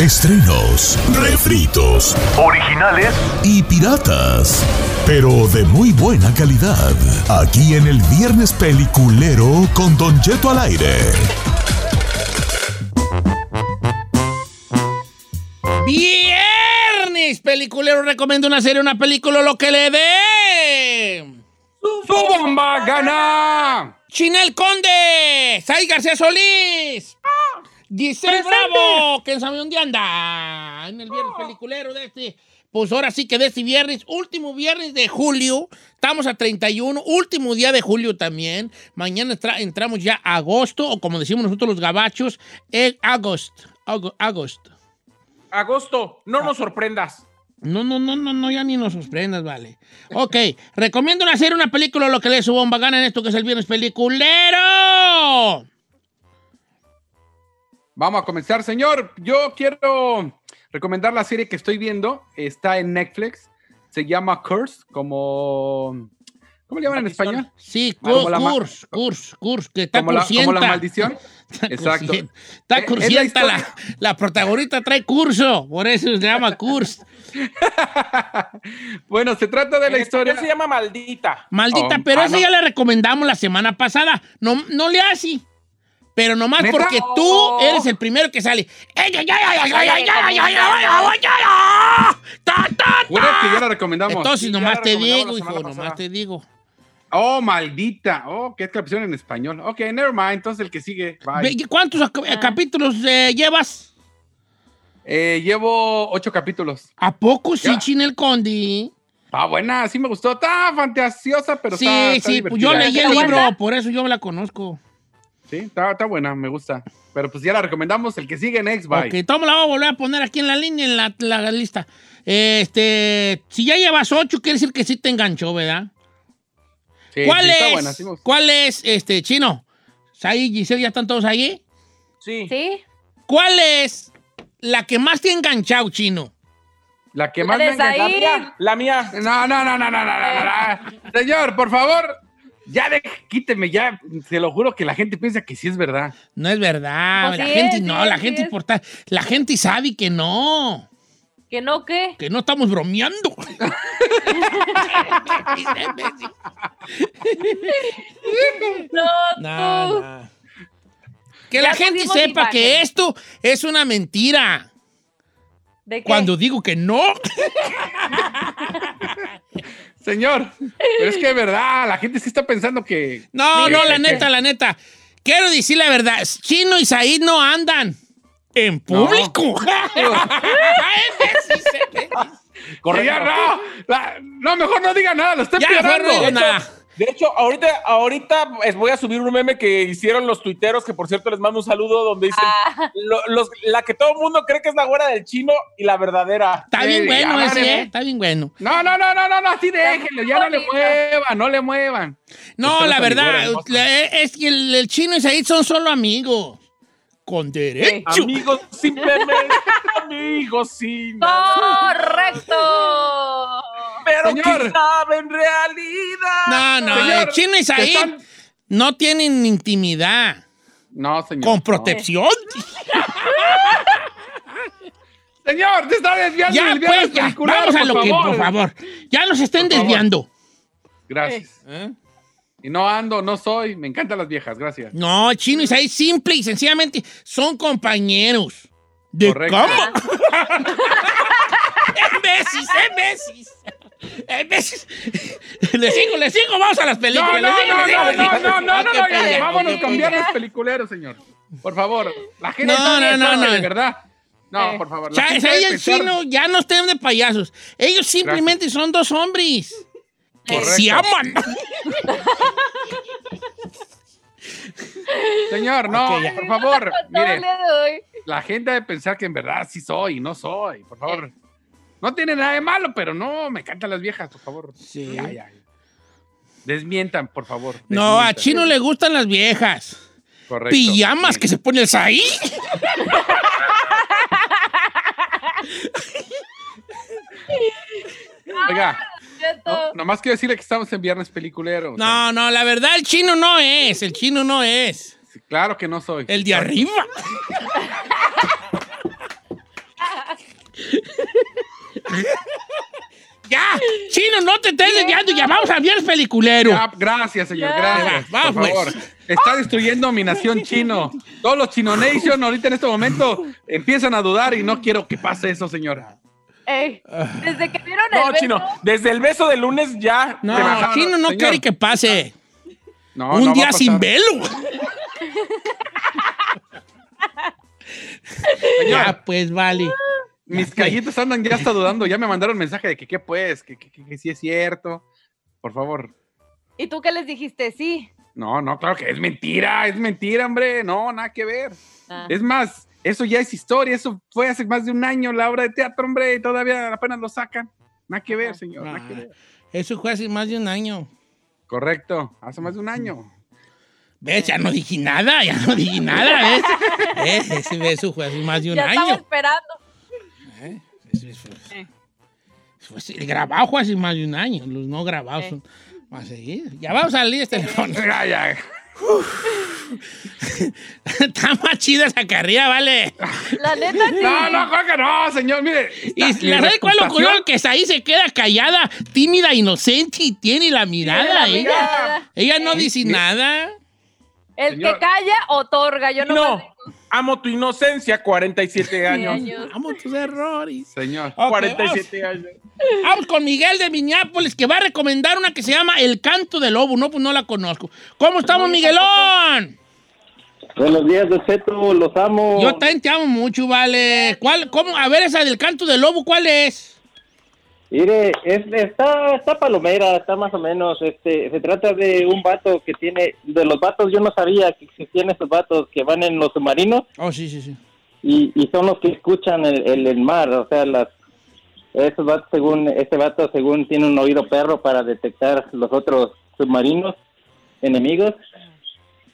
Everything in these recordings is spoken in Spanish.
Estrenos, refritos, Originales y piratas, pero de muy buena calidad. Aquí en el Viernes Peliculero con Don Jeto al aire. Viernes peliculero recomiendo una serie, una película, lo que le dé. ¡Su bomba gana! Chinel Conde, Sai García Solís, Giselle Bravo, que sabe dónde anda en el viernes peliculero de este. Pues ahora sí que de este viernes, último viernes de julio, estamos a 31, último día de julio también. Mañana entra- entramos ya a agosto, o como decimos nosotros los gabachos, el agosto. Ago- agosto. Agosto, no nos sorprendas. No, no, no, no, no, ya ni nos sorprendas, vale. Ok, recomiendo serie, una película, lo que le su bomba gana en esto que es el viernes peliculero. Vamos a comenzar, señor. Yo quiero recomendar la serie que estoy viendo. Está en Netflix. Se llama Curse, como... ¿Cómo le llaman en español? Sí, Como curs, la ma- curs, curs, curs, que está Como la, como la maldición. Está Exacto. cursienta. Está es la cursienta la, protagonista trae curso, por eso se llama curs. bueno, se trata de la historia... se llama maldita. Maldita, Oh, pero ah, esa no. ya la recomendamos la semana pasada. No, no le hace. Pero nomás porque tú eres el primero que sale. Jura que ya la recomendamos. Entonces, nomás te digo, hijo, nomás te digo. Oh, maldita. Oh, qué canción en español. Ok, never mind. Entonces, el que sigue. ¿Cuántos capítulos llevas? Llevo ocho capítulos. ¿A poco sí, Chinel Condi? Ah, buena, sí me gustó. Está fantasiosa, pero sí, está, sí, divertida. yo leí el libro, por eso yo la conozco. Sí, está, está buena, me gusta. Pero pues ya la recomendamos. El que sigue next, bye. Ok, toma, la voy a volver a poner aquí en la línea, en la, la lista. Este, si ya llevas ocho, quiere decir que sí te enganchó, ¿verdad? Sí, ¿Cuál sí, es? Está buena, sí. ¿Cuál es, este, chino? Ahí, Giselle, ya están todos ahí. Sí. ¿Sí? ¿Cuál es la que más te ha enganchado, chino? La que más me ¿Cuál es ahí? encanta. La mía. No, no, no, no, no, no, no, no. Señor, por favor, ya de, quíteme, ya. Se lo juro que la gente piensa que sí es verdad. No es verdad, Pues la sí gente es, no, sí la es, gente sí es. importa, la gente sabe que no, ¿Que no qué? que no estamos bromeando. No, No. Que Ya la gente sepa imagen. que esto es una mentira. ¿De qué? Cuando digo que no, Señor, pero es que es verdad, la gente sí está pensando que. no, no, la neta, la neta. Quiero decir la verdad, Chino y Said no andan en público. No, la- no, mejor no diga nada, lo está Ya, mejor no empeorando. digo nada. De hecho, ahorita, ahorita voy a subir un meme que hicieron los tuiteros, que por cierto les mando un saludo, donde dicen Ah, lo- los- la que todo el mundo cree que es la güera del chino y la verdadera. Está bien bueno ese, ¿eh? ¿eh? Está bien bueno. No, no, no, no, no, no, así déjenlo, ya no le muevan, no le muevan. No, Ustedes la verdad, la- es que el, el Chino y Said son solo amigos. Con derecho. Amigos sin meme, amigos sin. ¡Correcto! Pero Señor. quién sabe en realidad. No, no, Señor, y te Said están- no tienen intimidad. No, señor. Con no. protección. Señor, te está desviando Ya, pues, ya. Vamos a lo que, por favor. Ya nos estén Por favor. desviando. Gracias. ¿Eh? Y no ando, no soy. Me encantan las viejas, gracias. No, Chino y Said simple y sencillamente son compañeros. De Correcto. cama. en veces, veces. Le sigo, le sigo, vamos a las No, películas. no, no, no, sigo. no, no, no, Ah, no, no, pendejo, vámonos con viernes peliculeros, señor. Por favor. La gente No, no, no, no. de verdad. No, Eh. por favor. la el pensar- chino ya no estén de payasos. Ellos simplemente son dos hombres que se aman. Señor, no, por favor. Mire, de la gente debe pensar que en verdad sí soy, no soy. Por favor. No tiene nada de malo, pero no, me encantan las viejas, por favor. Sí. Ya, ya, ya. Desmientan, por favor. No, a. Chino le gustan las viejas. Correcto. Pijamas Sí. que se pone el Said. Oiga, Cheto. no, nomás quiero decirle que estamos en viernes peliculero. sea, No, no, la verdad el chino no es. El chino no es. sí, claro que no soy. El de arriba. Ya, chino, no te estés desviando, ya vamos al viernes peliculero. Ya, gracias, señor, Ya. gracias. Va, por pues. favor. Está destruyendo mi nación chino. Todos los Chino Nation ahorita en este momento empiezan a dudar y no quiero que pase eso, señora. Ey, desde que vieron el No, beso, chino. Desde el beso del lunes ya. No, te bajaron. chino no señor. quiere que pase. No, Un no día a sin velo. ya, pues vale. Mis callitos andan ya hasta dudando. Ya me mandaron mensaje de que qué pues, que, que, que- que sí es cierto. Por favor. ¿Y tú qué les dijiste? Sí. No, no, claro que es mentira, es mentira, hombre. No, nada que ver. Ah. Es más, eso ya es historia. Eso fue hace más de un año la obra de teatro, hombre, y todavía apenas lo sacan. Nada que ver, señor. nada que Ah, ver. eso fue hace más de un año. Correcto, hace más de un año. ¿Ves? Ya no dije nada, ya no dije nada, ¿ves? ¿Ves? Ese beso fue hace más de un ya estaba año. Esperando. Eso el grabado fue hace más de un año, los no grabados son más seguidos. Ya vamos a salir este teléfono. Ya, ya. Está más chida esa carrera, vale. La neta, sí. No, no, creo que no, señor. Mire. Y la verdad, ¿cuál ocurrió? Que ahí se queda callada, tímida, inocente y tiene la mirada. la ella, mirada. ella no dice nada. El Señor. que calla, otorga. Yo no. No. Amo tu inocencia, 47 años. años. Vamos tus errores. Señor. Ok, 47 años. Vamos, con Miguel de Minneapolis, que va a recomendar una que se llama El Canto del Lobo. No, pues no la conozco. ¿Cómo estamos, Miguelón? Buenos días, Cheto, los amo. Yo también te amo mucho, vale. ¿Cuál, cómo? A ver, esa del Canto del Lobo, ¿cuál es? Mire, es, está, está palomera, está más o menos. Este, se trata de un vato que tiene, de los vatos yo no sabía que existían esos vatos que van en los submarinos Oh, sí, sí, sí. y, y son los que escuchan el, el, el mar, o sea, las, esos vatos según, este vato según tiene un oído perro para detectar los otros submarinos enemigos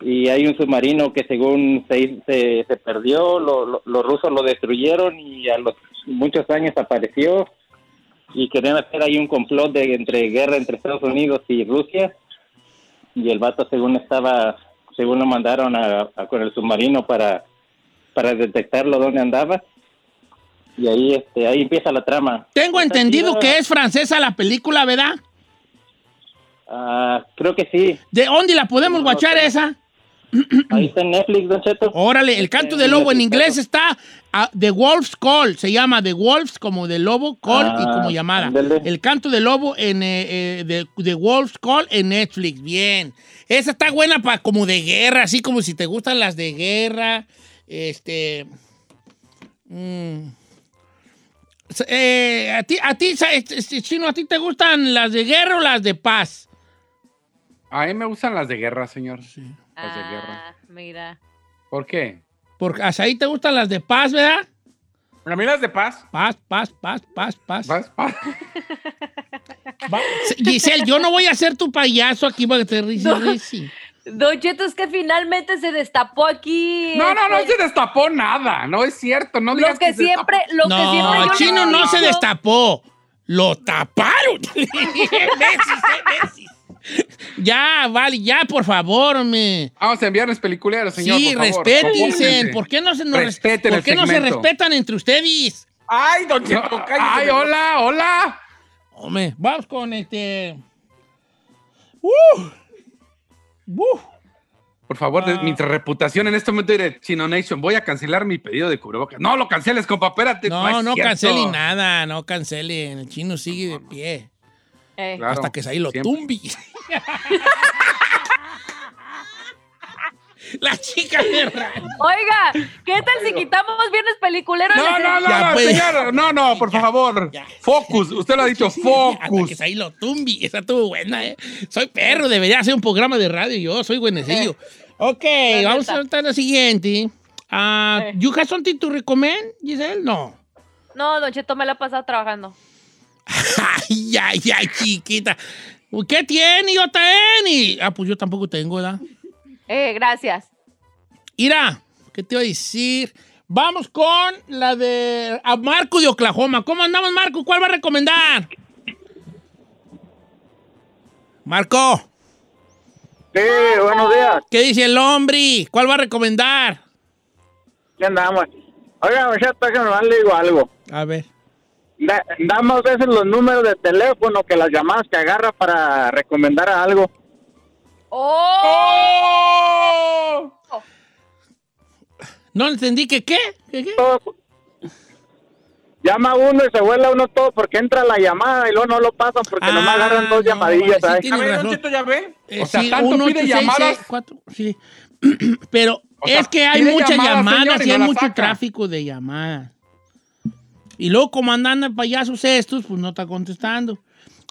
y hay un submarino que según se, se, se perdió, lo- lo- los rusos lo destruyeron y a los muchos años apareció y querían hacer ahí un complot de entre guerra entre Estados Unidos y Rusia y el vato según estaba según lo mandaron a, a con el submarino para para detectarlo dónde andaba y ahí este ahí empieza la trama Tengo entendido que es francesa la película, ¿verdad? Ah, creo que sí ¿De dónde la podemos No, guachar no. esa? Ahí está en Netflix Don Cheto Órale, el canto del lobo en inglés está ah, The Wolf's Call, se llama The Wolf's como de lobo, call y Ah, como llamada. ándale. El canto del lobo en eh, eh, The, The Wolf's Call en Netflix, bien. Esa está buena para como de guerra, así como si te gustan las de guerra. Este. mm. Eh, a ti, a ti, este, este, Chino, ¿a ti te gustan las de guerra o las de paz? A mí me gustan las de guerra, señor. Las de guerra. Ah, mira. ¿Por qué? Porque hasta ahí te gustan las de paz, ¿verdad? ¿A mí las de paz? Paz, paz, paz, paz, paz. ¿Vas? ¿Vas? Va- Giselle, yo no voy a ser tu payaso aquí para que te risi, risi. Don Cheto, es que finalmente se destapó aquí. No, no, no este, se destapó nada. No es cierto. No Lo digas que se siempre, lo que siempre No, yo Chino le no se destapó. Lo taparon. Eh, besis. Ya, vale, ya, por favor, hombre. destapó. Vamos a enviarles peliculeros, señor. Sí, por favor. respétense. ¿Por qué no se, nos res- Respeten ¿por qué no se respetan entre ustedes? ¡Ay, don Cheto, No! Ay, hola, hola. Hombre, vamos con este. ¡Uh! ¡Uh! Por favor, Ah. mi reputación en este momento de Chino Nation, voy a cancelar mi pedido de cubrebocas. No lo canceles, compa, espérate. No, no cierto. cancelen nada, no cancelen. El chino sigue de pie. Eh, Claro, hasta que ahí lo siempre. tumbi. La chica de. Oiga, ¿qué tal si quitamos viernes peliculero? No, no, no, Ya, pues. señor, no, no, por favor. ya. Focus, usted lo ha dicho, Hasta focus. que ahí lo tumbi. Esa estuvo buena, ¿eh? Soy perro, debería hacer un programa de radio yo, soy buenecillo. Ok, La vamos a neta. tratar la siguiente. Ah, Eh. ¿You have something to recommend, Giselle? No. No, Don Cheto me la ha pasado trabajando. Ay, ay, ay, chiquita. ¿Qué tiene, JN? Ah, pues yo tampoco tengo, ¿verdad? Eh, gracias. Mira, ¿qué te iba a decir? Vamos con la de a Marco de Oklahoma. ¿Cómo andamos, Marco? ¿Cuál va a recomendar? Marco, Sí, buenos días. ¿qué dice el hombre? ¿Cuál va a recomendar? ¿Qué andamos? Oiga, ya está que nomás le digo algo. A ver. Da- damos veces los números de teléfono que las llamadas que agarra para recomendar a algo. ¡Oh! ¡Oh! No entendí que qué. ¿Qué, qué? Llama uno y se vuela uno todo porque entra la llamada y luego no lo pasan porque Ah, nomás agarran dos no, llamadillas. vale, sí razón. ¿ya ve? Eh, O sea, sí, tanto uno, pide ocho, llamadas. seis, cuatro, sí. Pero O sea, es que hay muchas llamadas, llamadas señor, y hay no mucho saca. tráfico de llamadas. Y luego, como andan de payasos estos, pues no está contestando.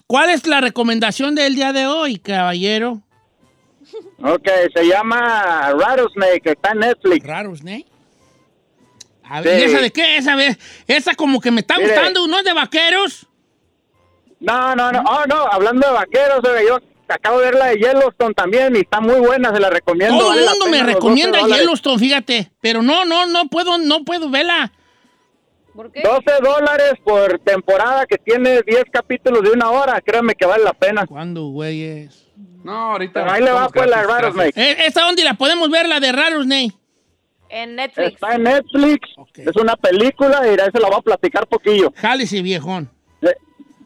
¿Cuál es la recomendación del día de hoy, caballero? Ok, se llama Rattlesnake, está en Netflix. ¿no? A ver, Sí. ¿y esa de qué? Esa, esa como que me está Mire. gustando, ¿no es de vaqueros? No, no, no, oh, no, hablando de vaqueros, yo acabo de ver la de Yellowstone también y está muy buena, se la recomiendo. Todo el mundo me recomienda 12 dólares. Yellowstone, fíjate. Pero no, no, no puedo, no puedo verla. ¿Por qué? 12 dólares por temporada que tiene 10 capítulos de una hora, créanme que vale la pena. ¿Cuándo, güeyes? No, ahorita. Pero ahí le va pues la gratis, Rattlesnake. Eh, ¿Esta dónde la podemos ver, la de Raros, Ney? En Netflix. Está en Netflix, es una película y ahí se la voy a platicar poquillo. Jálese, viejón. Eh,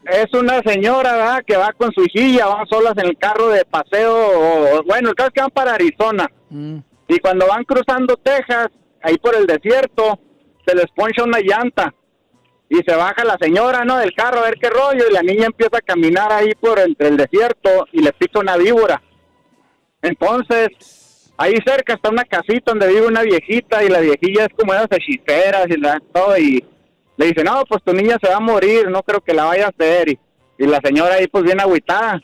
Es una señora ¿verdad? que va con su hijilla, van solas en el carro de paseo, o, bueno, el caso es que van para Arizona. Mm. Y cuando van cruzando Texas, ahí por el desierto, se les poncha una llanta. Y se baja la señora, ¿no? Del carro a ver qué rollo. Y la niña empieza a caminar ahí por entre el desierto y le pica una víbora. Entonces, ahí cerca está una casita donde vive una viejita y la viejilla es como esas hechiceras y todo. Y le dice, no, pues tu niña se va a morir, no creo que la vaya a hacer. Y, y la señora ahí pues bien agüitada.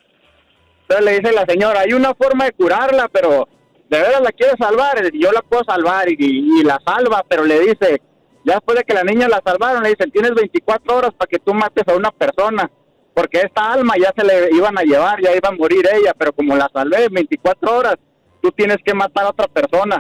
Entonces le dice la señora, hay una forma de curarla, pero de veras la quiere salvar, yo la puedo salvar y la salva, pero le dice, ya después de que la niña la salvaron, le dicen, tienes 24 horas para que tú mates a una persona, porque esta alma ya se le iban a llevar, ya iba a morir ella, pero como la salvé en 24 horas, tú tienes que matar a otra persona.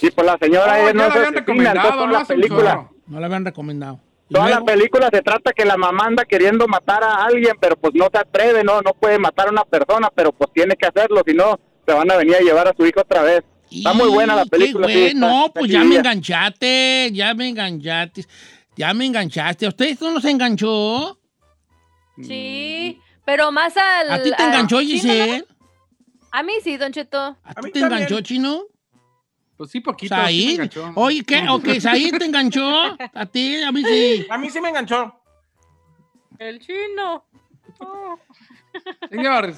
Y pues la señora Oh, ella ya no la se habían recomendado, toda ¿no? la película. No la habían recomendado. ¿Y Toda la película se trata que la mamá anda queriendo matar a alguien, pero pues no se atreve, no, no puede matar a una persona, pero pues tiene que hacerlo, si no, se van a venir a llevar a su hijo otra vez. Está muy buena la película. qué sí, está- bueno, está pues ya me enganchaste, ya me enganchaste, ya me enganchaste. ¿A ustedes no nos enganchó? Sí, pero más al... ¿A ti te enganchó, Giselle? ¿no? A mí sí, Don Cheto. ¿A A ti te también. enganchó, Chino? Pues sí, poquito. Said. enganchó. Oye, ¿qué? Ok, Said te enganchó. A ti, a mí sí. A mí sí me enganchó. El chino. Señor,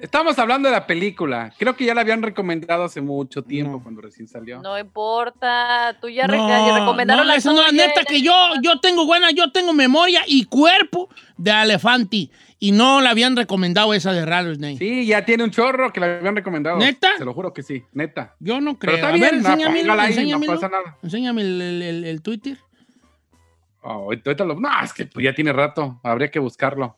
estamos hablando de la película. Creo que ya la habían recomendado hace mucho tiempo, No. cuando recién salió. No importa. Tú ya, re- No, ya recomendaron no, la eso no, neta que yo, yo tengo buena, yo tengo memoria y cuerpo de elefante. Y no la habían recomendado esa de Rattlesnake. Sí, ya tiene un chorro que la habían recomendado. ¿Neta? Se lo juro que sí, neta. Yo no creo. Pero está a bien, ver, ahí, no pasa nada. Enséñame el, el- el- el Twitter. Oh, ahorita lo... No, es que ya tiene rato. Habría que buscarlo.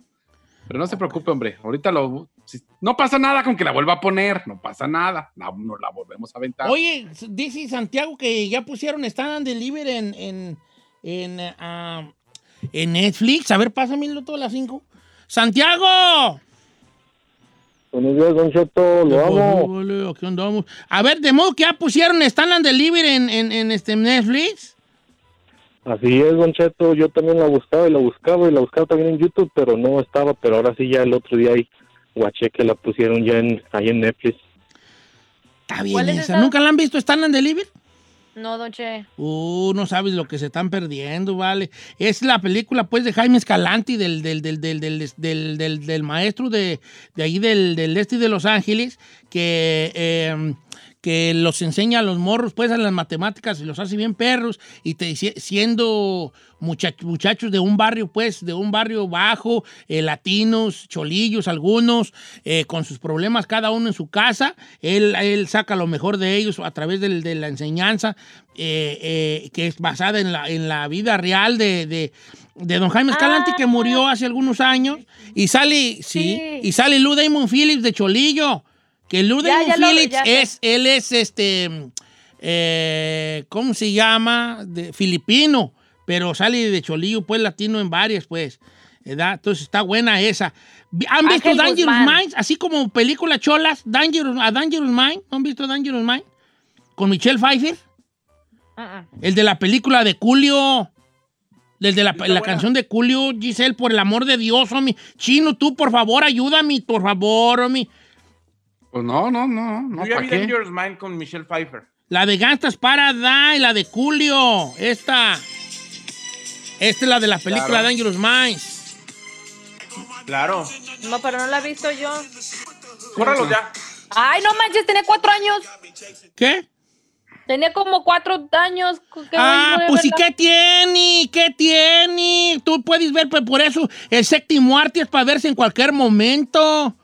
Pero no se preocupe, hombre. Ahorita lo... si- No pasa nada con que la vuelva a poner. No pasa nada. No, nos la volvemos a aventar. Oye, dice Santiago que ya pusieron Stand and Deliver en, en, en, ah, en Netflix. A ver, pásamelo todas las cinco. ¡Santiago! Buenos días, Don Cheto, lo amo. Vale, vale, aquí andamos. A ver, de modo que ya pusieron Stand and Deliver en, en, en este Netflix. Así es, Don Cheto, yo también la buscaba y la buscaba y la buscaba también en YouTube, pero no estaba, pero ahora sí ya el otro día ahí guaché que la pusieron ya en, ahí en Netflix. Está bien ¿Cuál es esa. esa? ¿Nunca la han visto Stand and Deliver? No, Don Che. Uh, no sabes lo que se están perdiendo, vale. Es la película, pues, de Jaime Escalante, del, del, del, del, del, del, del- del maestro de, de ahí del, del este de Los Ángeles, que, eh, que los enseña a los morros, pues, a las matemáticas y los hace bien perros, y te siendo mucha- muchachos de un barrio, pues, de un barrio bajo, eh, latinos, cholillos algunos, eh, con sus problemas cada uno en su casa, él, él saca lo mejor de ellos a través del- de la enseñanza, eh, eh, que es basada en la, en la vida real de, de- de don Jaime Escalante, Ah. que murió hace algunos años, y sale, sí, Sí. y sale Lou Damon Phillips de Cholillo, que lo- Phillips es, él es este, eh, ¿cómo se llama? De, filipino, pero sale de Cholillo, pues latino en varias, pues. ¿verdad? Entonces está buena esa. ¿Han visto Dangerous Guzmán. Minds? Así como película cholas, Dangerous, a Dangerous Mind. ¿No han visto Dangerous Mind? Con Michelle Pfeiffer. Uh-uh. El de la película de Julio. Desde la, la canción de Julio, Giselle, por el amor de Dios, homie. Chino, tú, por favor, ayúdame, por favor, homie. Pues no, no, no, no, Yo ya ¿para vi qué? Dangerous Mind con Michelle Pfeiffer. La de Gangstas Paradise, la de Julio. Esta. Esta es la de la película Claro. Dangerous Minds. Claro. No, pero no la he visto yo. Córralo ya. Ay, no manches, tenía cuatro años. ¿Qué? Tenía como cuatro años. ¿Qué Ah, pues ¿y qué tiene? ¿Qué tiene? Tú puedes ver, pues por eso el séptimo arte es para verse en cualquier momento.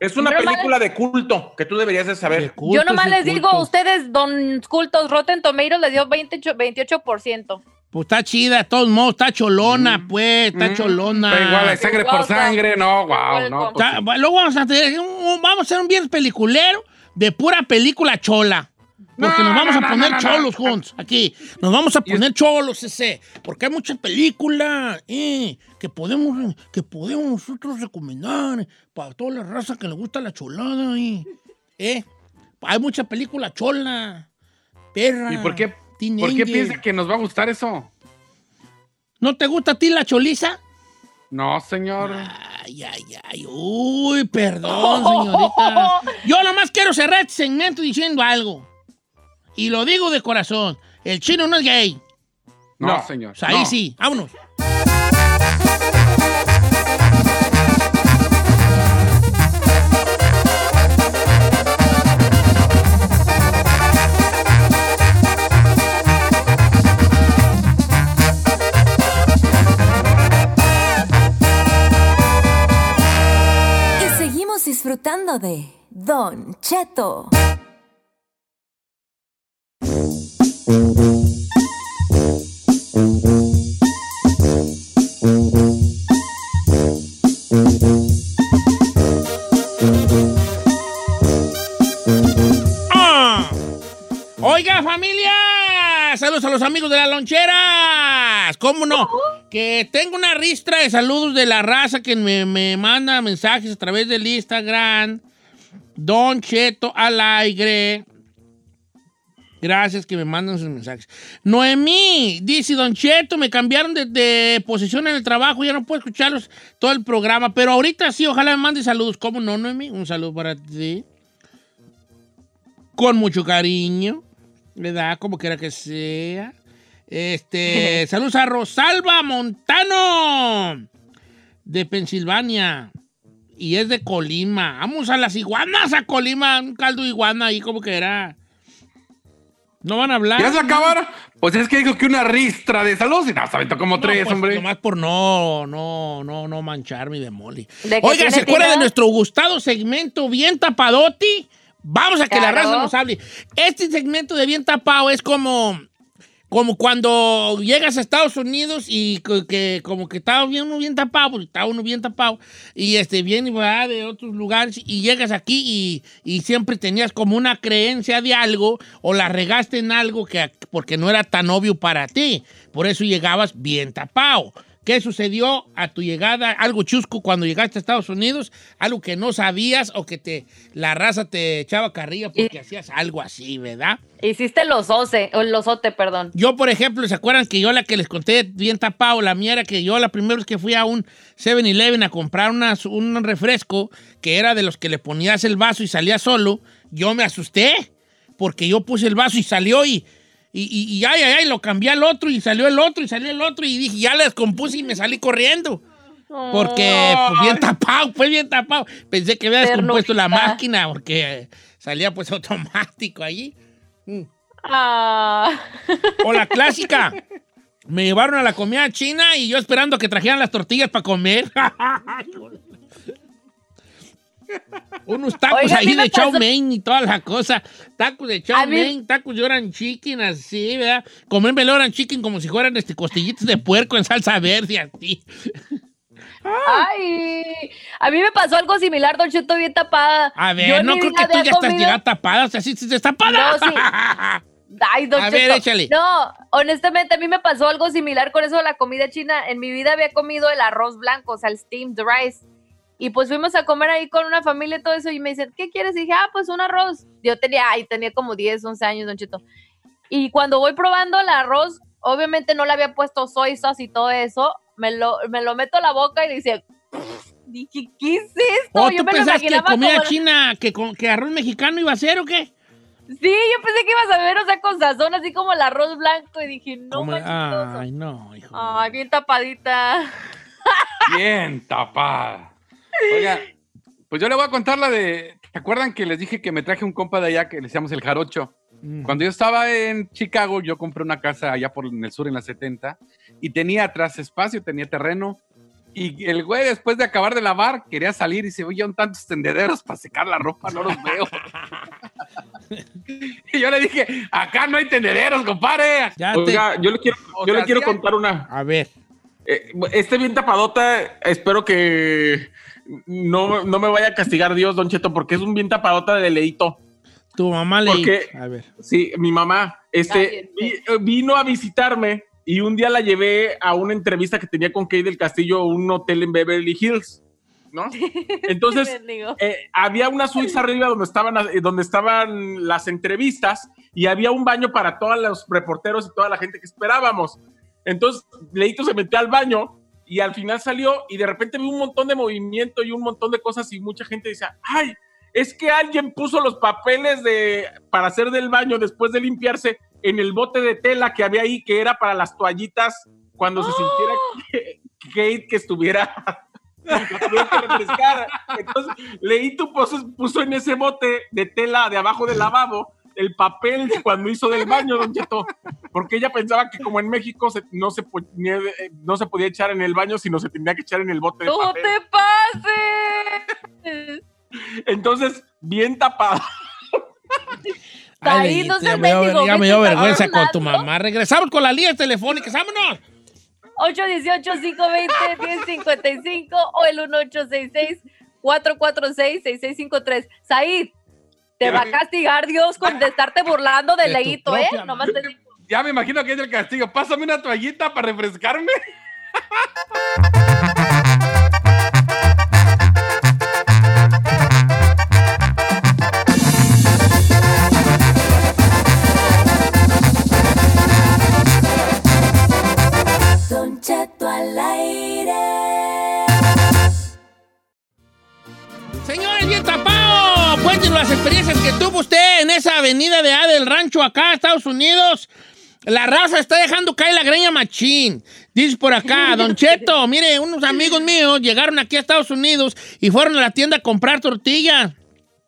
Es una película de culto que tú deberías de De saber. culto, Yo nomás es de les digo culto. a ustedes, don Cultos, Rotten Tomatoes le dio 28, 28%. Pues está chida, de todos modos, está cholona, pues, está Mm, cholona. Pero igual, de sangre por sangre, no, wow, no. pues Está- luego vamos a tener un, vamos a hacer un viernes peliculero de pura película chola. Porque No, nos vamos no, a poner no, no, cholos no. juntos, aquí. Nos vamos a es- poner cholos, ese. Porque hay muchas películas eh, que, podemos, que podemos nosotros recomendar para toda la raza que le gusta la cholada. eh. Eh, Hay mucha película chola, perra. ¿Y por qué, por qué piensa que nos va a gustar eso? ¿No te gusta a ti la choliza? No, señor. Ay, ay, ay. Uy, perdón, señorita. Yo nomás quiero cerrar este segmento diciendo algo. Y lo digo de corazón. El chino no es gay. No, No. señor. O sea, ahí no. sí. Vámonos. Disfrutando de Don Cheto. ¡Ah! Oiga, familia. Saludos a los amigos de las ¿Cómo no? Que tengo una ristra de saludos de la raza que me, me manda mensajes a través del Instagram. Don Cheto al aire. Gracias que me mandan sus mensajes. Noemí, dice Don Cheto, me cambiaron de, de posición en el trabajo, ya no puedo escucharlos todo el programa, pero ahorita sí, ojalá me mande saludos. ¿Cómo no, Noemí? Un saludo para ti con mucho cariño, ¿verdad? Como quiera que sea. Este, saludos a Rosalba Montano de Pensilvania y es de Colima. Vamos a las iguanas a Colima, un caldo de iguana ahí como que era. No van a hablar. ¿Ya se acabaron? Pues es que dijo que una ristra de saludos y no, se aventó como No, tres, pues, hombre. Nomás por no, no, no, no manchar mi demoli. ¿De que Oiga, ¿se acuerda de nuestro gustado segmento Bien Tapadoti? Vamos a que la raza nos hable. Este segmento de Bien Tapado es como, como cuando llegas a Estados Unidos y que, como que estaba bien uno bien tapado, porque estaba uno bien tapado, y este viene de otros lugares y llegas aquí y, y siempre tenías como una creencia de algo o la regaste en algo que porque no era tan obvio para ti. Por eso llegabas bien tapado. ¿Qué sucedió a tu llegada? Algo chusco cuando llegaste a Estados Unidos, algo que no sabías o que te la raza te echaba carrilla porque hacías algo así, ¿verdad? Hiciste los oce, o el osote, perdón. Yo, por ejemplo, ¿se acuerdan que yo la que les conté bien tapado, la mía era que yo la primera vez que fui a un 7-Eleven a comprar unas- un refresco que era de los que le ponías el vaso y salía solo, yo me asusté porque yo puse el vaso y salió y, y, y, y ay, ay, ay, lo cambié al otro y salió el otro y salió el otro y dije, ya le descompuse y me salí corriendo. Porque pues, bien tapado, fue bien tapado. Pensé que había descompuesto la máquina porque salía pues automático allí. Mm. Ah. O la clásica. Me llevaron a la comida china y yo esperando que trajeran las tortillas para comer. Unos tacos Oiga, ahí de chow mein y toda la cosa. Tacos de chow mein, tacos de orange chicken, así, ¿verdad? Comerme el orange chicken como si fueran este, costillitas de puerco en salsa verde, así. Ay, a mí me pasó algo similar, Don Cheto, bien tapada. A Yo ver, en no creo que tú ya estás llegada tapada, o sea, sí, sí, destapada. No, sí. Ay, Don A Cheto. ver, échale. No, honestamente, a mí me pasó algo similar con eso de la comida china. En mi vida había comido el arroz blanco, o sea, el steamed rice. Y pues fuimos a comer ahí con una familia y todo eso. Y me dicen, ¿qué quieres? Y dije, ah, pues un arroz. Yo tenía, ay, tenía como 10, 11 años, Don Cheto. Y cuando voy probando el arroz, obviamente no le había puesto soy sauce y todo eso. Me lo, me lo meto a la boca y dice, dije, ¿qué es esto? ¿O Yo tú me lo pensás que comida como- china, que, con- que arroz mexicano iba a ser o qué? Sí, yo pensé que ibas a ver, o sea, con sazón, así como el arroz blanco. Y dije, no, manches, Ay, no, hijo. Ay, bien tapadita. Bien tapada. Oiga, pues yo le voy a contar la de. ¿Te acuerdan que les dije que me traje un compa de allá que le decíamos el Jarocho? Mm. Cuando yo estaba en Chicago, yo compré una casa allá por en el sur, en la 70, y tenía atrás espacio, tenía terreno. Y el güey, después de acabar de lavar, quería salir y oye, un tantos tendederos para secar la ropa, no los veo. y yo le dije, acá no hay tendederos, compadre. Ya te- Oiga, yo le quiero, O yo sea, le quiero contar una. A ver. Eh, este bien tapadota, espero que no, no me vaya a castigar Dios, Don Cheto, porque es un bien tapadota de leito. Tu mamá le... Porque- A ver. Sí, mi mamá este, vi- vino a visitarme y un día la llevé a una entrevista que tenía con Kay del Castillo un hotel en Beverly Hills, ¿no? Entonces, eh, había una suiza arriba donde estaban, eh, donde estaban las entrevistas y había un baño para todos los reporteros y toda la gente que esperábamos. Entonces, Leito se metió al baño y al final salió y de repente vi un montón de movimiento y un montón de cosas y mucha gente decía, ay, es que alguien puso los papeles de, para hacer del baño después de limpiarse en el bote de tela que había ahí, que era para las toallitas cuando se sintiera que, Kate que estuviera. Entonces, Leito puso, puso en ese bote de tela de abajo del lavabo el papel de cuando hizo del baño, Don Cheto, porque ella pensaba que como en México se- no, se, eh, no se podía echar en el baño, sino se tenía que echar en el bote de ¡No papel. te pases! Entonces, bien tapado. Ahí Ay, no ya seas me dio- mendigo, ya me dio vergüenza con tu mamá. Regresamos con las líneas telefónicas. ¡Vámonos! 818-520-1055 o el 1866-446-6653. Said, te va a castigar Dios con de estarte burlando de De leíto, ¿eh? Nomás te digo. Ya me imagino que es el castigo. Pásame una toallita para refrescarme. Don Cheto al aire. Señores, bien tapado. Cuéntenos las experiencias que tuvo usted en esa avenida de A del Rancho acá, Estados Unidos. La raza está dejando caer la greña machín. Dice por acá, Don Cheto, mire, unos amigos míos llegaron aquí a Estados Unidos y fueron a la tienda a comprar tortillas.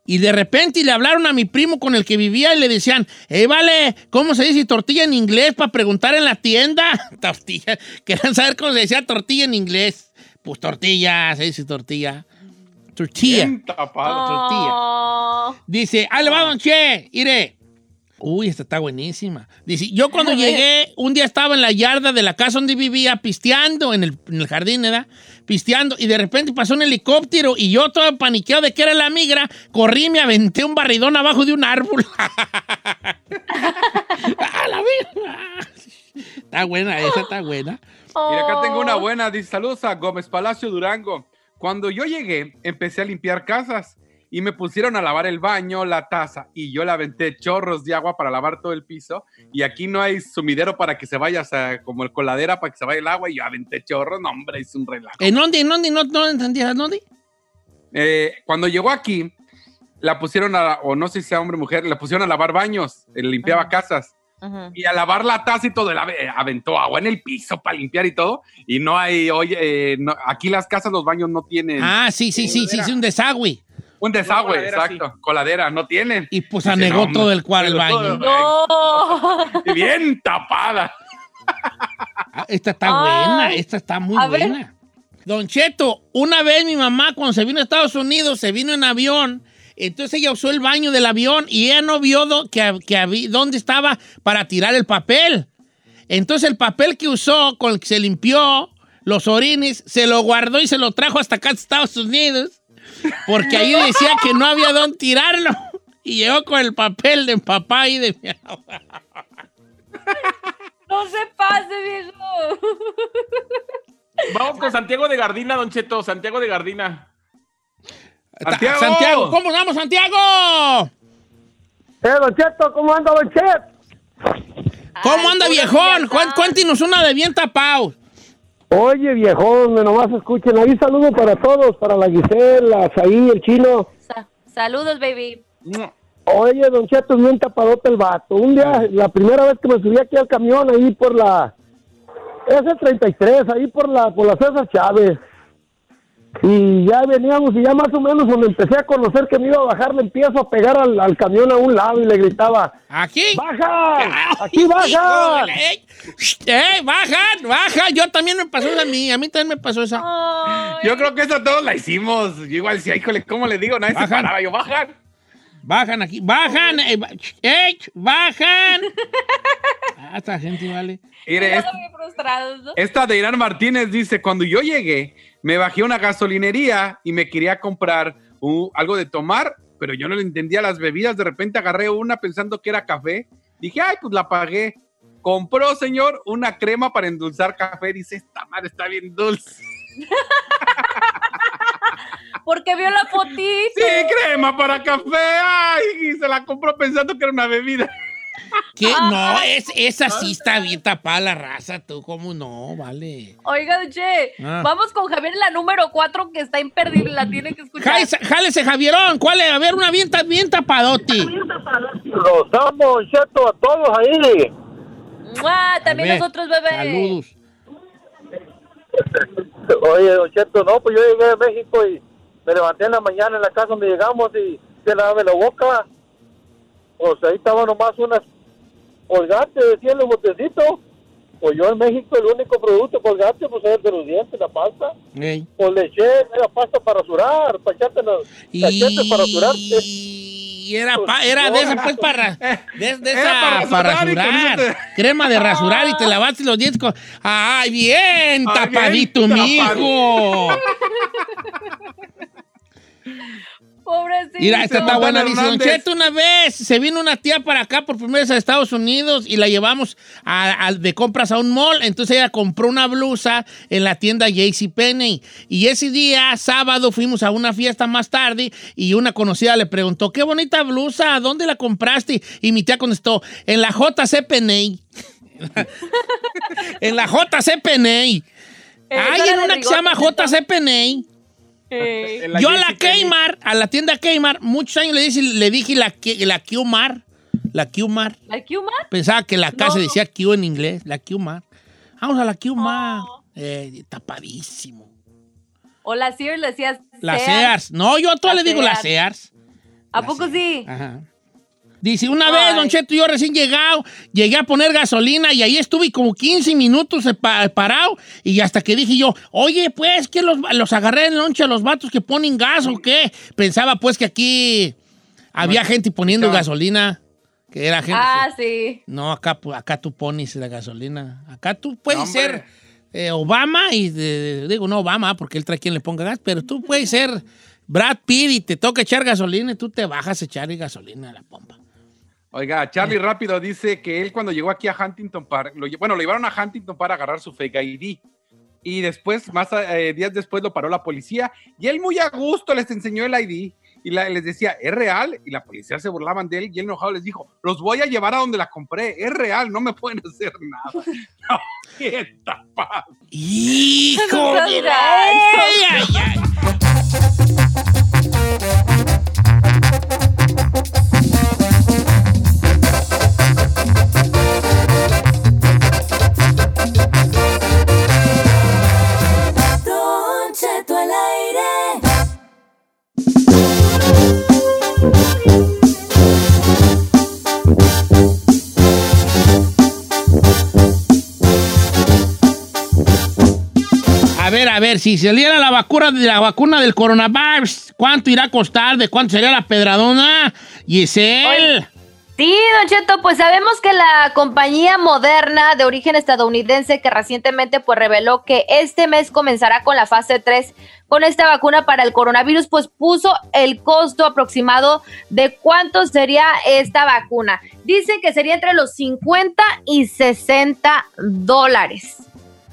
Y de repente le hablaron a mi primo con el que vivía y le decían, eh, vale, ¿cómo se dice tortilla en inglés para preguntar en la tienda? tortilla. Querían saber cómo se decía tortilla en inglés. Pues tortilla, se dice tortilla. Tortilla. Bien tapado. tortilla. Oh, Dice, ahí le va, don Che, mire. Uy, esta está buenísima. Dice, yo cuando llegué, un día estaba en la yarda de la casa donde vivía, pisteando, en el, en el jardín, ¿verdad? Pisteando, y de repente pasó un helicóptero, y yo todo paniqueado de que era la migra, corrí y me aventé un barridón abajo de un árbol. ¡Ah, la migra! Está buena, esa está buena. Y acá tengo una oh. buena. Dice, saludos a Gómez Palacio Durango. Cuando yo llegué, empecé a limpiar casas y me pusieron a lavar el baño, la taza, y yo le aventé chorros de agua para lavar todo el piso. Y aquí no hay sumidero para que se vaya, o sea, como el coladera para que se vaya el agua, y yo aventé chorros. No, hombre, hice un relajo. ¿En dónde? ¿En dónde? No, no entendí. ¿En dónde? Eh, cuando llegó aquí, la pusieron a, o no sé si sea hombre o mujer, la pusieron a lavar baños, eh, limpiaba casas. Y a lavar la taza y todo, él ave- aventó agua en el piso para limpiar y todo. Y no hay, oye, eh, no- aquí las casas, los baños no tienen Ah, sí, sí, sí, sí, sí, un desagüe. un desagüe, coladera, exacto, coladera, no tienen. Y pues anegó no, todo el cuarto el baño. todo- No. Y bien tapada. Ah, Esta está Ay. buena, esta está muy A ver. buena. Don Cheto, una vez mi mamá cuando se vino a Estados Unidos, se vino en avión, entonces ella usó el baño del avión y ella no vio do- que, hab- que habí- dónde estaba para tirar el papel. Entonces el papel que usó, con el que se limpió los orines, se lo guardó y se lo trajo hasta acá a Estados Unidos, porque ahí decía que no había dónde tirarlo. Y llegó con el papel de papá y de mi abuela. No se pase, viejo. Vamos con Santiago de Gardina, Don Cheto, Santiago de Gardina. ¡Santiago! Santiago, ¿cómo vamos, Santiago? Eh, Don Cheto, ¿cómo anda, Don Chet? ¿Cómo anda, viejón? Cuéntenos una de bien tapado. Oye, viejón, nomás escuchen. Ahí saludo para todos, para la Gisela, ahí el chino. Sa- saludos, baby. Oye, Don Cheto, bien tapadote el vato. Un día, la primera vez que me subí aquí al camión, ahí por la S33, ahí por la, por la César Chávez. Y ya veníamos y ya más o menos donde empecé a conocer que me iba a bajar, le empiezo a pegar al, al camión a un lado y le gritaba, ¿Aquí? ¡Baja! ¡Aquí baja! ¡Ey! ¡Ey, bajan! ¡Baja! Yo también me pasó esa a mí. A mí también me pasó esa. Ay, Yo creo que esa todos la hicimos. Yo igual decía, híjole, ¿cómo le digo? Nadie se Bajan. paraba. Yo, bajan. Bajan aquí. ¡Bajan! ¡Ey! ba- ¡Ey! ¡Bajan! Ah, esta gente vale. Mire, es- Todos bien frustrados, ¿no? esta de Irán Martínez dice, cuando yo llegué, me bajé a una gasolinería y me quería comprar uh, algo de tomar, pero yo no le entendía las bebidas. De repente agarré una pensando que era café. Dije, ay, pues la pagué. Compró, señor, una crema para endulzar café. Dice, esta madre está bien dulce. Porque vio la fotito. Sí, crema para café. Ay, y se la compró pensando que era una bebida. ¿Qué? No, es, esa sí está bien tapada la raza, tú. ¿Cómo no? Vale. Oiga, Che, Ah. vamos con Javier la número 4 que está imperdible, la tiene que escuchar. Jálese, jálese, Javierón. ¿Cuál es? A ver, una bien, bien tapadoti. Los amo, Cheto, a todos ahí. ¡Mua! También A nosotros, bebé. Saludos. Oye, Don Cheto, no, pues yo llegué de México y me levanté en la mañana en la casa donde llegamos y se la la boca. Pues ahí estaban nomás unas colgantes, decían los botecitos. Pues yo en México el único producto colgante pues era el de los dientes, la pasta. Ey. Pues le eché, era pasta para rasurar, para echarte los cachetes para rasurarte. Y era, pa- era de esa, pues, para, de, de esa, para para rasurar y Crema de rasurar y te lavaste los dientes con... ¡Ay, bien! Ay, tapadito, bien mijo. Pobrecito. Mira, esta está buena. Dice, Don. Cheto, una vez se vino una tía para acá por primera vez a Estados Unidos y la llevamos a- a- de compras a un mall. Entonces ella compró una blusa en la tienda JCPenney. Y ese día, sábado, fuimos a una fiesta más tarde y una conocida le preguntó, qué bonita blusa, ¿dónde la compraste? Y mi tía contestó, en la JCPenney. en la JCPenney. Eh, Ay, esa en una que se llama JCPenney. Eh, Yo a la Kmart, a la tienda Kmart, muchos años le dije, le dije la, la Qmart. La Qmart. ¿La Q-Mar? Pensaba que la K se decía Q en inglés, la Qmart. Vamos a la Qmart. Oh. Eh, tapadísimo. O la Sears le decías. La Sears. Sears. No, yo a todas le digo la Sears. Sears. ¿A La poco Sears. sí? Ajá. Dice, una vez. Don Cheto, yo recién llegado, llegué a poner gasolina y ahí estuve como 15 minutos pa- parado y hasta que dije yo, oye, pues, que los, los agarré en lonche a los vatos que ponen gas o qué? Pensaba pues que aquí había gente poniendo no. gasolina, que era gente... Ah, sí. No, acá, acá tú pones la gasolina. Acá tú puedes hombre. ser eh, Obama y digo, no Obama porque él trae quien le ponga gas, pero tú puedes ser Brad Pitt y te toca echar gasolina y tú te bajas a echar gasolina a la pompa. Oiga, Charlie Rápido dice que él cuando llegó aquí a Huntington Park, lo bueno, lo llevaron a Huntington para agarrar su fake ID. Y después, más eh, días después, lo paró la policía y él muy a gusto les enseñó el ID y la- les decía, ¿es real? Y la policía se burlaban de él y él enojado les dijo, los voy a llevar a donde la compré, es real, no me pueden hacer nada. No, qué tapado. ¡Hijo de la- A ver, a ver, si saliera la vacuna la vacuna del coronavirus, ¿cuánto irá a costar? ¿De cuánto sería la pedradona? Giselle. Sí, Don Cheto, pues sabemos que la compañía moderna de origen estadounidense que recientemente pues reveló que este mes comenzará con la fase 3 con esta vacuna para el coronavirus, pues puso el costo aproximado de cuánto sería esta vacuna. Dice que sería entre los 50 y 60 dólares.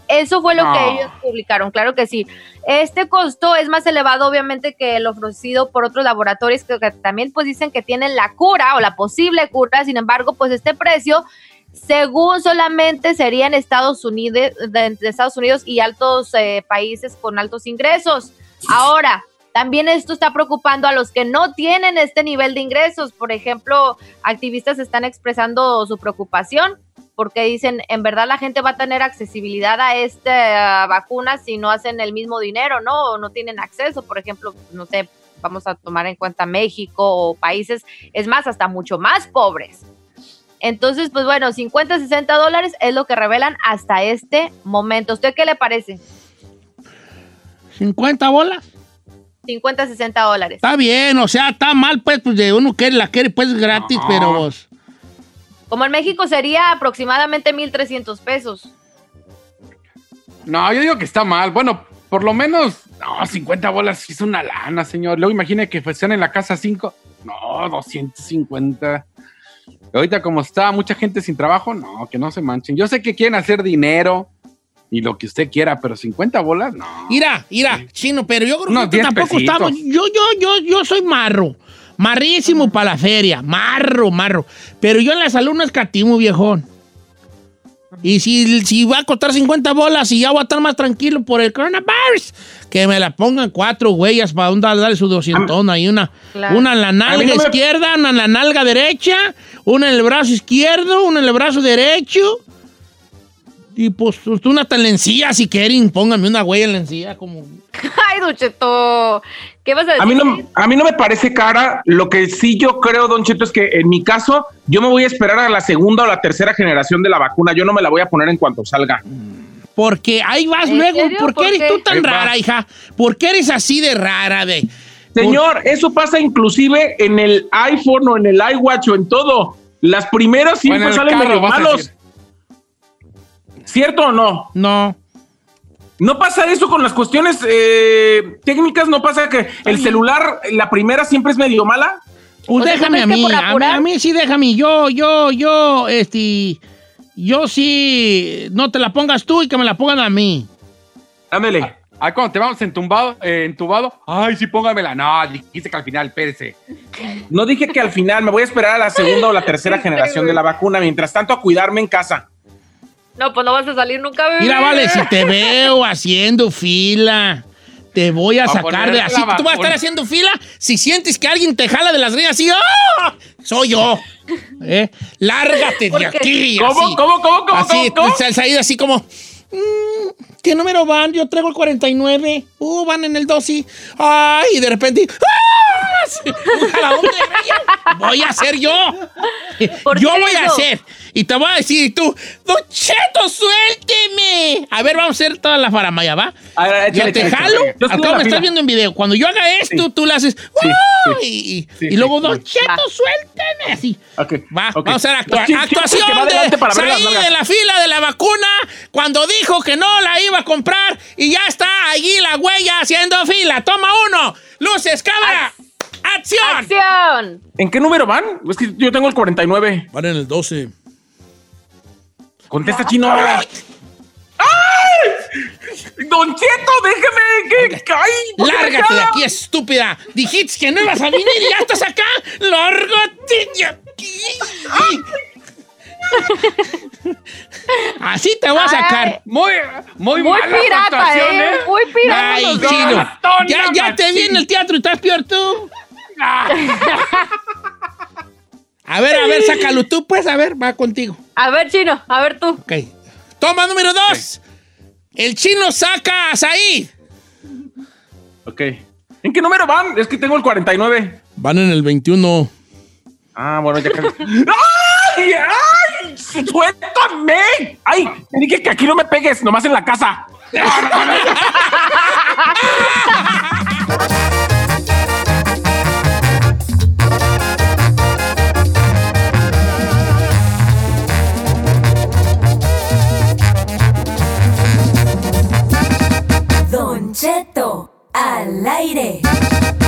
Eso fue lo No. que ellos publicaron, claro que sí. Este costo es más elevado, obviamente, que el ofrecido por otros laboratorios que, que también pues dicen que tienen la cura o la posible cura. Sin embargo, pues este precio según solamente sería en Estados Unidos, de, de Estados Unidos y altos eh, países con altos ingresos. Ahora, también esto está preocupando a los que no tienen este nivel de ingresos. Por ejemplo, activistas están expresando su preocupación porque dicen, en verdad la gente va a tener accesibilidad a esta vacuna si no hacen el mismo dinero, ¿no? O no tienen acceso, por ejemplo, no sé, vamos a tomar en cuenta México o países, es más, hasta mucho más pobres. Entonces, pues bueno, 50, 60 dólares es lo que revelan hasta este momento. ¿Usted qué le parece? ¿50 bolas? 50, 60 dólares. Está bien, o sea, está mal, pues, pues de uno que la quiere, pues, gratis, No. pero pues, Como en México sería aproximadamente 1.300 pesos. No, yo digo que está mal. Bueno, por lo menos, no, 50 bolas es una lana, señor. Luego imagine que sean en la casa 5. No, 250. Ahorita como está mucha gente sin trabajo, no, que no se manchen. Yo sé que quieren hacer dinero y lo que usted quiera, pero 50 bolas, no. Mira, mira, chino, pero yo creo Unos que 10 tampoco pesitos. estamos. Yo, yo, yo, yo soy marro. Marrísimo para la feria. Marro, marro. Pero yo en la salud no escatimo, viejón. Y si, si va a costar 50 bolas y ya voy a estar más tranquilo por el coronavirus, que me la pongan cuatro huellas para un darle su 200 ahí una, Claro. una en la nalga no me- izquierda, una en la nalga derecha, una en el brazo izquierdo, una en el brazo derecho. Y pues una hasta en la encía, si quieren, pónganme una huella en la encía como... Ay, Don Cheto, ¿qué vas a decir? A mí, no, a mí no me parece cara. Lo que sí yo creo, Don Cheto, es que en mi caso, yo me voy a esperar a la segunda o la tercera generación de la vacuna. Yo no me la voy a poner en cuanto salga. Porque ahí vas ¿En luego. serio? ¿Por qué ¿Por eres qué? tú tan Ahí vas. rara, hija? ¿Por qué eres así de rara? De... Señor, eso pasa inclusive en el iPhone o en el iWatch o en todo. Las primeras siempre Bueno, salen carro, medio malos. ¿Cierto o no? No. ¿No pasa eso con las cuestiones eh, técnicas? ¿No pasa que el celular, la primera siempre es medio mala? Pues O sea, déjame a ¿tú crees mí, a mí. apurar? A mí sí déjame. Yo, yo, yo, este. Yo sí. No te la pongas tú y que me la pongan a mí. Ándele. Ah, cuando te vamos entumbado, eh, entubado, ay, sí, póngamela. No, dijiste que al final, espérese. No dije que al final me voy a esperar a la segunda o la tercera generación de la vacuna. Mientras tanto, a cuidarme en casa. No, pues no vas a salir nunca, bebé. Mira, vale, si te veo haciendo fila, te voy a A sacar de así. Tú vas a estar haciendo fila si sientes que alguien te jala de las greñas así. ¡ah! Soy yo. ¿Eh? Lárgate ¿Por de aquí. ¿Cómo, así. cómo, cómo, cómo, Así, cómo, cómo? te salí así como. mm, ¿Qué número van? Yo traigo el 49. Uh, van en el 12. Ay, y de repente. ¡ah! Un jaladón de greñas. Voy a ser yo. ¿Por Yo qué voy a eso? hacer. Y te voy a decir, y tú, Don Cheto, suélteme. A ver, vamos a hacer toda la faramaya, ¿va? A ver, Yo échale, te échale, jalo. échale. Yo Acá me estás viendo en video. Cuando yo haga esto, Sí. tú le haces. Sí, sí. Y, y- Sí, y luego, sí. Don Cheto, Va. suélteme. Así. Ok, Va, ok. vamos a hacer actuación de para salir de la fila de la vacuna cuando dijo que no la iba a comprar y ya está allí la huella haciendo fila. Toma uno. Luces, cámara. ¡Acción! ¡Acción! ¿En qué número van? Es que yo tengo el 49. Van en el 12. Contesta, chino. ¡Ay! Don Cheto, déjeme. Que, ay, ¿por qué me Lárgate de aquí, estúpida. Dijiste que no ibas a venir y ya estás acá. Lárgate de aquí. Así te voy a sacar. Muy, muy, Muy malas pirata, actuaciones, ¿eh? Muy pirata. Ay, chino. Ya, ya te vi en el teatro y estás peor tú. A ver, a ver, sácalo tú, pues, a ver, va contigo. A ver, chino, a ver tú. Ok. Toma número dos. El chino saca a Said. Ok. ¿En qué número van? Es que tengo el 49. Van en el 21. Ah, bueno, ya. ¡Ay! ¡Ay! ¡Suéltame! ¡Ay! Dije que aquí no me pegues, nomás en la casa. Don Cheto al aire.